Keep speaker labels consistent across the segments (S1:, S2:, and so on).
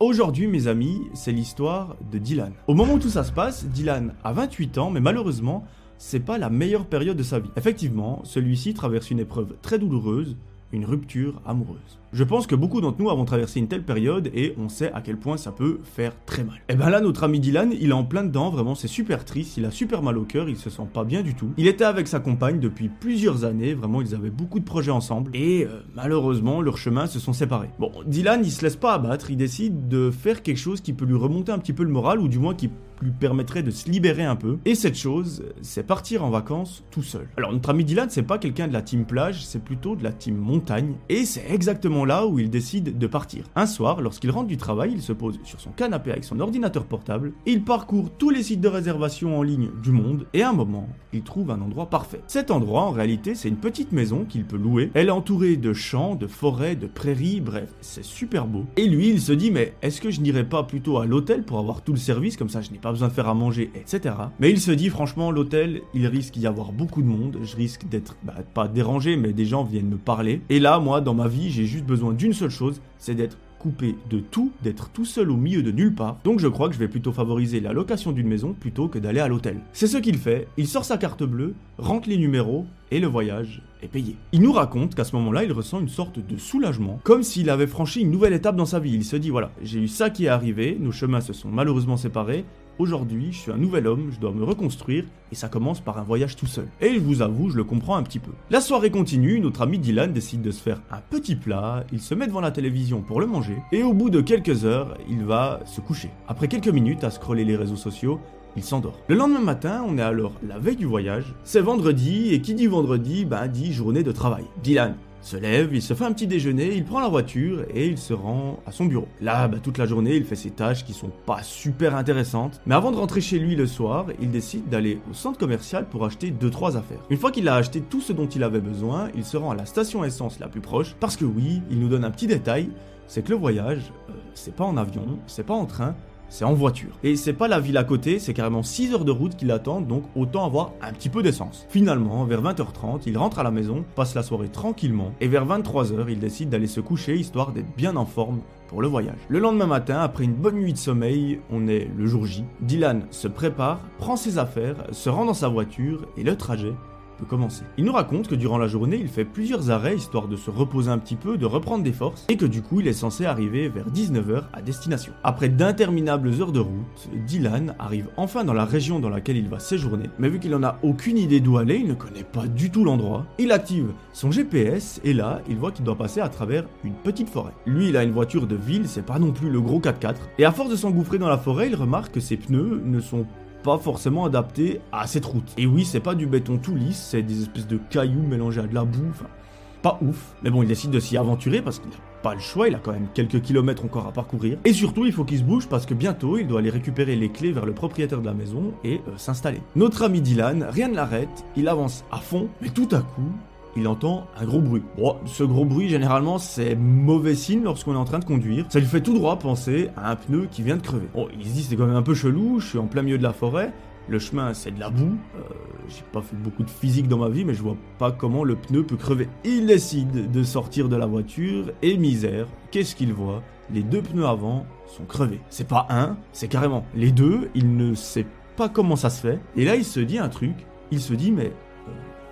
S1: Aujourd'hui, mes amis, c'est l'histoire de Dylan. Au moment où tout ça se passe, Dylan a 28 ans, mais malheureusement, c'est pas la meilleure période de sa vie. Effectivement, celui-ci traverse une épreuve très douloureuse, une rupture amoureuse. Je pense que beaucoup d'entre nous avons traversé une telle période et on sait à quel point ça peut faire très mal. Et ben là, notre ami Dylan, il est en plein dedans, vraiment c'est super triste, il a super mal au cœur, il se sent pas bien du tout. Il était avec sa compagne depuis plusieurs années, vraiment ils avaient beaucoup de projets ensemble et euh, malheureusement leurs chemins se sont séparés. Bon, Dylan il se laisse pas abattre, il décide de faire quelque chose qui peut lui remonter un petit peu le moral ou du moins qui permettrait de se libérer un peu. Et cette chose, c'est partir en vacances tout seul. Alors notre ami Dylan, c'est pas quelqu'un de la team plage, c'est plutôt de la team montagne. Et c'est exactement là où il décide de partir. Un soir, lorsqu'il rentre du travail, il se pose sur son canapé avec son ordinateur portable, il parcourt tous les sites de réservation en ligne du monde, et à un moment, il trouve un endroit parfait. Cet endroit, en réalité, c'est une petite maison qu'il peut louer. Elle est entourée de champs, de forêts, de prairies, bref, c'est super beau. Et lui, il se dit, mais est-ce que je n'irais pas plutôt à l'hôtel pour avoir tout le service, comme ça je n'ai pas besoin de faire à manger, etc. Mais il se dit, franchement, l'hôtel, il risque d'y avoir beaucoup de monde, je risque d'être, bah, pas dérangé, mais des gens viennent me parler. Et là, moi, dans ma vie, j'ai juste besoin d'une seule chose, c'est d'être coupé de tout, d'être tout seul au milieu de nulle part. Donc je crois que je vais plutôt favoriser la location d'une maison plutôt que d'aller à l'hôtel. C'est ce qu'il fait, il sort sa carte bleue, rentre les numéros et le voyage est payé. Il nous raconte qu'à ce moment-là, il ressent une sorte de soulagement, comme s'il avait franchi une nouvelle étape dans sa vie. Il se dit voilà, j'ai eu ça qui est arrivé, nos chemins se sont malheureusement séparés, Aujourd'hui, je suis un nouvel homme, je dois me reconstruire, et ça commence par un voyage tout seul. Et je vous avoue, je le comprends un petit peu. La soirée continue, notre ami Dylan décide de se faire un petit plat, il se met devant la télévision pour le manger, et au bout de quelques heures, il va se coucher. Après quelques minutes à scroller les réseaux sociaux, il s'endort. Le lendemain matin, on est alors la veille du voyage, c'est vendredi, et qui dit vendredi, ben dit journée de travail. Dylan, se lève, il se fait un petit déjeuner, il prend la voiture et il se rend à son bureau. Là, bah, toute la journée, il fait ses tâches qui sont pas super intéressantes. Mais avant de rentrer chez lui le soir, il décide d'aller au centre commercial pour acheter 2-3 affaires. Une fois qu'il a acheté tout ce dont il avait besoin, il se rend à la station essence la plus proche. Parce que oui, il nous donne un petit détail, c'est que le voyage, euh, c'est pas en avion, c'est pas en train, c'est en voiture. Et c'est pas la ville à côté, c'est carrément 6 heures de route qui l'attendent, donc autant avoir un petit peu d'essence. Finalement, vers 20h30, il rentre à la maison, passe la soirée tranquillement, et vers 23h, il décide d'aller se coucher histoire d'être bien en forme pour le voyage. Le lendemain matin, après une bonne nuit de sommeil, on est le jour J. Dylan se prépare, prend ses affaires, se rend dans sa voiture, et le trajet Il nous raconte que durant la journée, il fait plusieurs arrêts histoire de se reposer un petit peu, de reprendre des forces, et que du coup, il est censé arriver vers 19h à destination. Après d'interminables heures de route, Dylan arrive enfin dans la région dans laquelle il va séjourner, mais vu qu'il n'en a aucune idée d'où aller, il ne connaît pas du tout l'endroit, il active son GPS, et là, il voit qu'il doit passer à travers une petite forêt. Lui, il a une voiture de ville, c'est pas non plus le gros 4x4, et à force de s'engouffrer dans la forêt, il remarque que ses pneus ne sont pas forcément adapté à cette route. Et oui, c'est pas du béton tout lisse, c'est des espèces de cailloux mélangés à de la boue, enfin, pas ouf. Mais bon, il décide de s'y aventurer parce qu'il n'a pas le choix, il a quand même quelques kilomètres encore à parcourir. Et surtout, il faut qu'il se bouge parce que bientôt, il doit aller récupérer les clés vers le propriétaire de la maison et euh, s'installer. Notre ami Dylan, rien ne l'arrête, il avance à fond, mais tout à coup, il entend un gros bruit. Bon, ce gros bruit, généralement, c'est mauvais signe lorsqu'on est en train de conduire. Ça lui fait tout droit penser à un pneu qui vient de crever. Bon, il se dit c'est quand même un peu chelou, je suis en plein milieu de la forêt. Le chemin, c'est de la boue. Euh, j'ai pas fait beaucoup de physique dans ma vie, mais je vois pas comment le pneu peut crever. Il décide de sortir de la voiture et misère, qu'est-ce qu'il voit? Les deux pneus avant sont crevés. C'est pas un, c'est carrément les deux. Il ne sait pas comment ça se fait. Et là, il se dit un truc. Il se dit, mais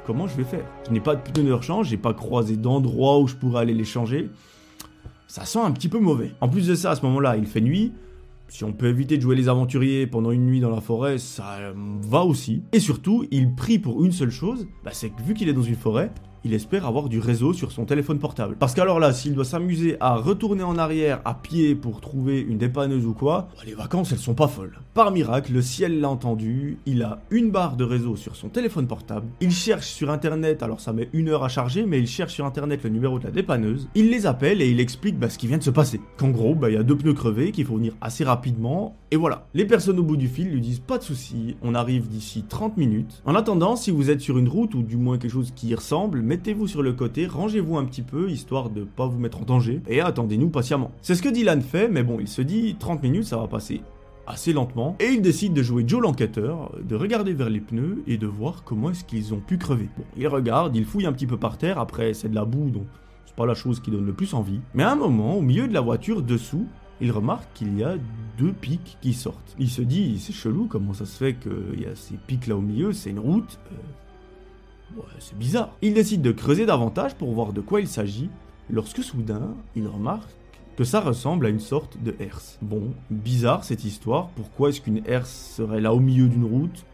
S1: comment je vais faire? Je n'ai pas de pneus de rechange, j'ai pas croisé d'endroit où je pourrais aller les changer. Ça sent un petit peu mauvais. En plus de ça, à ce moment-là, il fait nuit. Si on peut éviter de jouer les aventuriers pendant une nuit dans la forêt, ça va aussi. Et surtout, il prie pour une seule chose, bah, c'est que vu qu'il est dans une forêt, il espère avoir du réseau sur son téléphone portable. Parce qu'alors là, s'il doit s'amuser à retourner en arrière à pied pour trouver une dépanneuse ou quoi, les vacances elles sont pas folles. Par miracle, le ciel l'a entendu, il a une barre de réseau sur son téléphone portable, il cherche sur internet, alors ça met une heure à charger, mais il cherche sur internet le numéro de la dépanneuse, il les appelle et il explique bah, ce qui vient de se passer. Qu'en gros, bah, il y a deux pneus crevés qu'il faut venir assez rapidement, et voilà. Les personnes au bout du fil lui disent pas de soucis, on arrive d'ici 30 minutes. En attendant, si vous êtes sur une route ou du moins quelque chose qui y ressemble, mettez-vous sur le côté, rangez-vous un petit peu, histoire de pas vous mettre en danger, et attendez-nous patiemment. C'est ce que Dylan fait, mais bon, il se dit 30 minutes, ça va passer assez lentement, et il décide de jouer Joe l'enquêteur, de regarder vers les pneus et de voir comment est-ce qu'ils ont pu crever. Bon, il regarde, il fouille un petit peu par terre, après c'est de la boue, donc c'est pas la chose qui donne le plus envie. Mais à un moment, au milieu de la voiture, dessous, il remarque qu'il y a deux pics qui sortent. Il se dit, c'est chelou, comment ça se fait qu'il y a ces pics là au milieu, c'est une route euh, C'est bizarre. Il décide de creuser davantage pour voir de quoi il s'agit, lorsque soudain, il remarque que ça ressemble à une sorte de herse. Bon, bizarre cette histoire, pourquoi est-ce qu'une herse serait là au milieu d'une route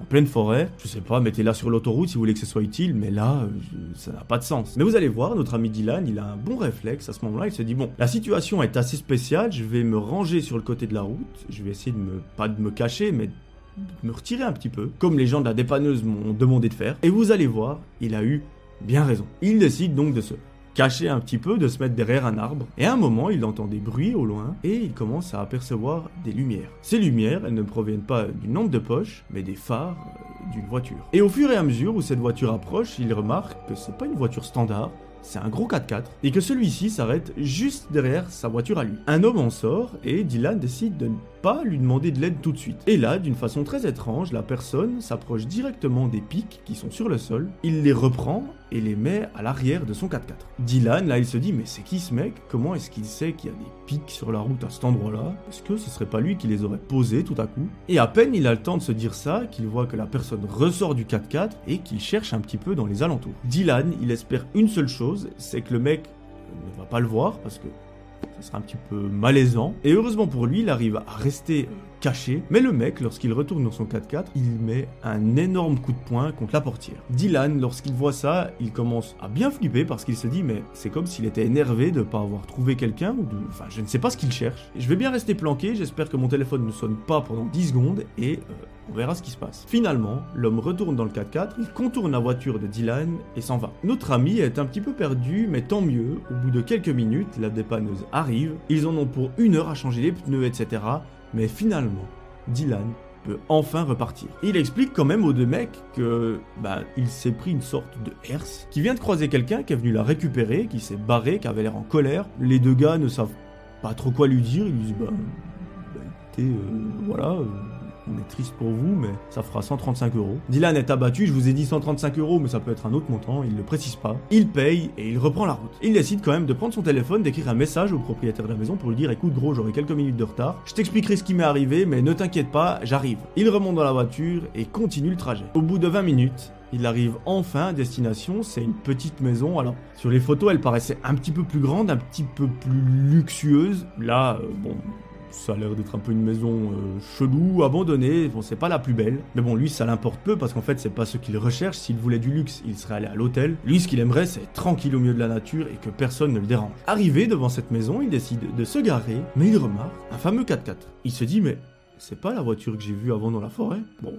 S1: en pleine forêt, je sais pas, mettez-la sur l'autoroute si vous voulez que ce soit utile, mais là, ça n'a pas de sens. Mais vous allez voir, notre ami Dylan, il a un bon réflexe à ce moment-là, il se dit, bon, la situation est assez spéciale, je vais me ranger sur le côté de la route, je vais essayer de me, pas de me cacher, mais me retirer un petit peu, comme les gens de la dépanneuse m'ont demandé de faire, et vous allez voir, il a eu bien raison. Il décide donc de se cacher un petit peu, de se mettre derrière un arbre. Et à un moment, il entend des bruits au loin et il commence à apercevoir des lumières. Ces lumières, elles ne proviennent pas d'une lampe de poche, mais des phares euh, d'une voiture. Et au fur et à mesure où cette voiture approche, il remarque que c'est pas une voiture standard, c'est un gros 4x4, et que celui-ci s'arrête juste derrière sa voiture à lui. Un homme en sort, et Dylan décide de ne pas lui demander de l'aide tout de suite. Et là, d'une façon très étrange, la personne s'approche directement des pics qui sont sur le sol, il les reprend et les met à l'arrière de son 4x4. Dylan, là, il se dit, mais c'est qui ce mec? Comment est-ce qu'il sait qu'il y a des pics sur la route à cet endroit-là? Est-ce que ce serait pas lui qui les aurait posés tout à coup? Et à peine il a le temps de se dire ça, qu'il voit que la personne ressort du 4x4 et qu'il cherche un petit peu dans les alentours. Dylan, il espère une seule chose, c'est que le mec ne va pas le voir parce que ça sera un petit peu malaisant. Et heureusement pour lui, il arrive à rester caché. Mais le mec, lorsqu'il retourne dans son 4x4, il met un énorme coup de poing contre la portière. Dylan, lorsqu'il voit ça, il commence à bien flipper parce qu'il se dit mais c'est comme s'il était énervé de ne pas avoir trouvé quelqu'un ou de... Enfin, je ne sais pas ce qu'il cherche. Je vais bien rester planqué, j'espère que mon téléphone ne sonne pas pendant 10 secondes et euh, on verra ce qui se passe. Finalement, l'homme retourne dans le 4x4, il contourne la voiture de Dylan et s'en va. Notre ami est un petit peu perdu, mais tant mieux. Au bout de quelques minutes, la dépanneuse arrive. Ils en ont pour une heure à changer les pneus, etc. Mais finalement, Dylan peut enfin repartir. Il explique quand même aux deux mecs que bah, il s'est pris une sorte de herse, qui vient de croiser quelqu'un qui est venu la récupérer, qui s'est barré, qui avait l'air en colère. Les deux gars ne savent pas trop quoi lui dire, ils lui disent bah, bah écoutez, euh, voilà. Euh, on est triste pour vous, mais ça fera 135 euros. Dylan est abattu, je vous ai dit 135 euros, mais ça peut être un autre montant, il le précise pas. Il paye et il reprend la route. Il décide quand même de prendre son téléphone, d'écrire un message au propriétaire de la maison pour lui dire écoute gros, j'aurai quelques minutes de retard, je t'expliquerai ce qui m'est arrivé, mais ne t'inquiète pas, j'arrive. Il remonte dans la voiture et continue le trajet. Au bout de 20 minutes, il arrive enfin à destination, c'est une petite maison. Alors, sur les photos, elle paraissait un petit peu plus grande, un petit peu plus luxueuse. Là, euh, bon, ça a l'air d'être un peu une maison euh, chelou, abandonnée. Bon, c'est pas la plus belle. Mais bon, lui, ça l'importe peu parce qu'en fait, c'est pas ce qu'il recherche. S'il voulait du luxe, il serait allé à l'hôtel. Lui, ce qu'il aimerait, c'est tranquille au milieu de la nature et que personne ne le dérange. Arrivé devant cette maison, il décide de se garer, mais il remarque un fameux 4x4. Il se dit, mais c'est pas la voiture que j'ai vue avant dans la forêt. Bon,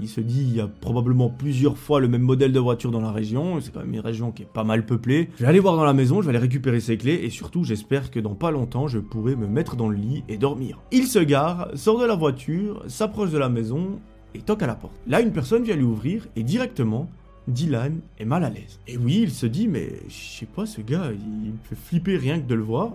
S1: il, se dit, il y a probablement plusieurs fois le même modèle de voiture dans la région, c'est quand même une région qui est pas mal peuplée. Je vais aller voir dans la maison, je vais aller récupérer ses clés, et surtout, j'espère que dans pas longtemps, je pourrai me mettre dans le lit et dormir. Il se gare, sort de la voiture, s'approche de la maison, et toque à la porte. Là, une personne vient lui ouvrir, et directement, Dylan est mal à l'aise. Et oui, il se dit, mais je sais pas, ce gars, il me fait flipper rien que de le voir.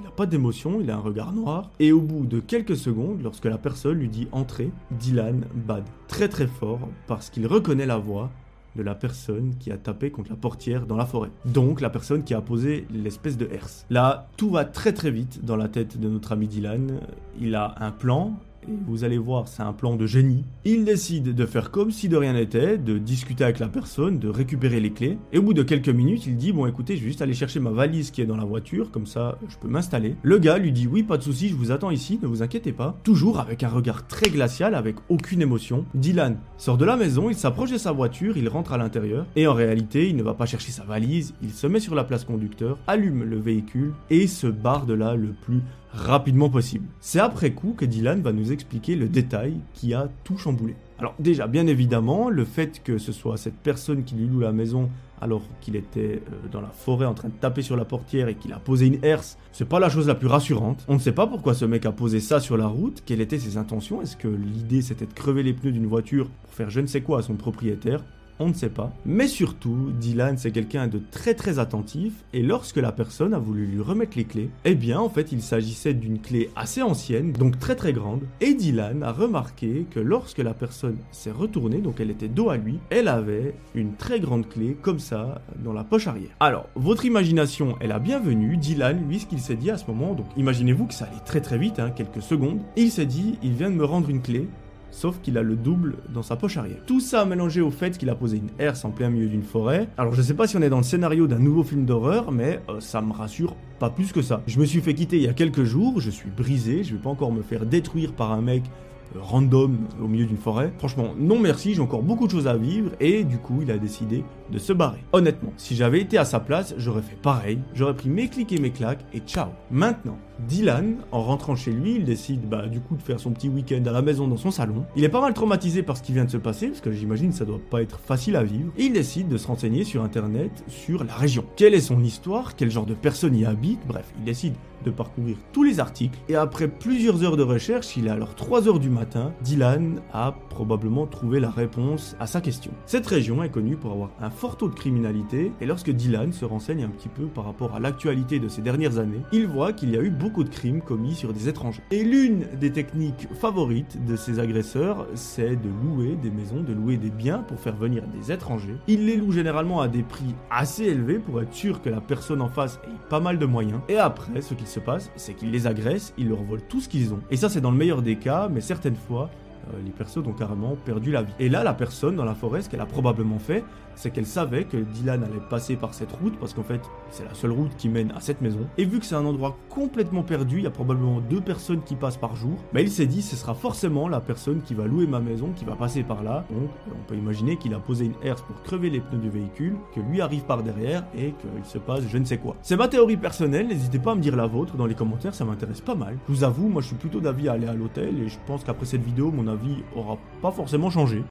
S1: Il n'a pas d'émotion, il a un regard noir. Et au bout de quelques secondes, lorsque la personne lui dit entrer, Dylan bade très très fort parce qu'il reconnaît la voix de la personne qui a tapé contre la portière dans la forêt. Donc la personne qui a posé l'espèce de herse. Là, tout va très très vite dans la tête de notre ami Dylan. Il a un plan, vous allez voir, c'est un plan de génie. Il décide de faire comme si de rien n'était, de discuter avec la personne, de récupérer les clés. Et au bout de quelques minutes, il dit Bon, écoutez, je vais juste aller chercher ma valise qui est dans la voiture, comme ça je peux m'installer. Le gars lui dit Oui, pas de souci, je vous attends ici, ne vous inquiétez pas. Toujours avec un regard très glacial, avec aucune émotion. Dylan sort de la maison, il s'approche de sa voiture, il rentre à l'intérieur. Et en réalité, il ne va pas chercher sa valise, il se met sur la place conducteur, allume le véhicule et se barre de là le plus rapidement possible. C'est après coup que Dylan va nous expliquer le détail qui a tout chamboulé. Alors déjà, bien évidemment, le fait que ce soit cette personne qui lui loue la maison alors qu'il était euh, dans la forêt en train de taper sur la portière et qu'il a posé une herse, c'est pas la chose la plus rassurante. On ne sait pas pourquoi ce mec a posé ça sur la route, quelles étaient ses intentions, est-ce que l'idée c'était de crever les pneus d'une voiture pour faire je ne sais quoi à son propriétaire on ne sait pas. Mais surtout, Dylan c'est quelqu'un de très très attentif et lorsque la personne a voulu lui remettre les clés, eh bien en fait il s'agissait d'une clé assez ancienne, donc très très grande, et Dylan a remarqué que lorsque la personne s'est retournée, donc elle était dos à lui, elle avait une très grande clé comme ça dans la poche arrière. Alors, votre imagination est la bienvenue, Dylan, lui ce qu'il s'est dit à ce moment, donc imaginez-vous que ça allait très très vite, hein, quelques secondes, il s'est dit, il vient de me rendre une clé, sauf qu'il a le double dans sa poche arrière. Tout ça mélangé au fait qu'il a posé une herse en plein milieu d'une forêt. Alors je sais pas si on est dans le scénario d'un nouveau film d'horreur, mais euh, ça me rassure pas plus que ça. Je me suis fait quitter il y a quelques jours, je suis brisé, je vais pas encore me faire détruire par un mec euh, random au milieu d'une forêt. Franchement, non merci, j'ai encore beaucoup de choses à vivre et du coup, il a décidé de se barrer. Honnêtement, si j'avais été à sa place, j'aurais fait pareil, j'aurais pris mes clics et mes claques et ciao. Maintenant, Dylan, en rentrant chez lui, il décide bah, du coup de faire son petit week-end à la maison dans son salon. Il est pas mal traumatisé par ce qui vient de se passer, parce que j'imagine ça doit pas être facile à vivre. Il décide de se renseigner sur internet sur la région. Quelle est son histoire, quel genre de personnes y habitent, bref, il décide de parcourir tous les articles. Et après plusieurs heures de recherche, il est alors 3 heures du matin, Dylan a probablement trouvé la réponse à sa question. Cette région est connue pour avoir un fort taux de criminalité, et lorsque Dylan se renseigne un petit peu par rapport à l'actualité de ces dernières années, il voit qu'il y a eu de crimes commis sur des étrangers. Et l'une des techniques favorites de ces agresseurs, c'est de louer des maisons, de louer des biens pour faire venir des étrangers. Ils les louent généralement à des prix assez élevés pour être sûr que la personne en face ait pas mal de moyens. Et après, ce qu'il se passe, c'est qu'ils les agressent, ils leur volent tout ce qu'ils ont. Et ça, c'est dans le meilleur des cas, mais certaines fois, euh, les personnes ont carrément perdu la vie. Et là, la personne dans la forêt, ce qu'elle a probablement fait, c'est qu'elle savait que Dylan allait passer par cette route, parce qu'en fait, c'est la seule route qui mène à cette maison. Et vu que c'est un endroit complètement perdu, il y a probablement deux personnes qui passent par jour, mais il s'est dit, ce sera forcément la personne qui va louer ma maison, qui va passer par là. Donc, on peut imaginer qu'il a posé une herse pour crever les pneus du véhicule, que lui arrive par derrière et qu'il se passe je ne sais quoi. C'est ma théorie personnelle, n'hésitez pas à me dire la vôtre dans les commentaires, ça m'intéresse pas mal. Je vous avoue, moi je suis plutôt d'avis à aller à l'hôtel et je pense qu'après cette vidéo, mon avis aura pas forcément changé.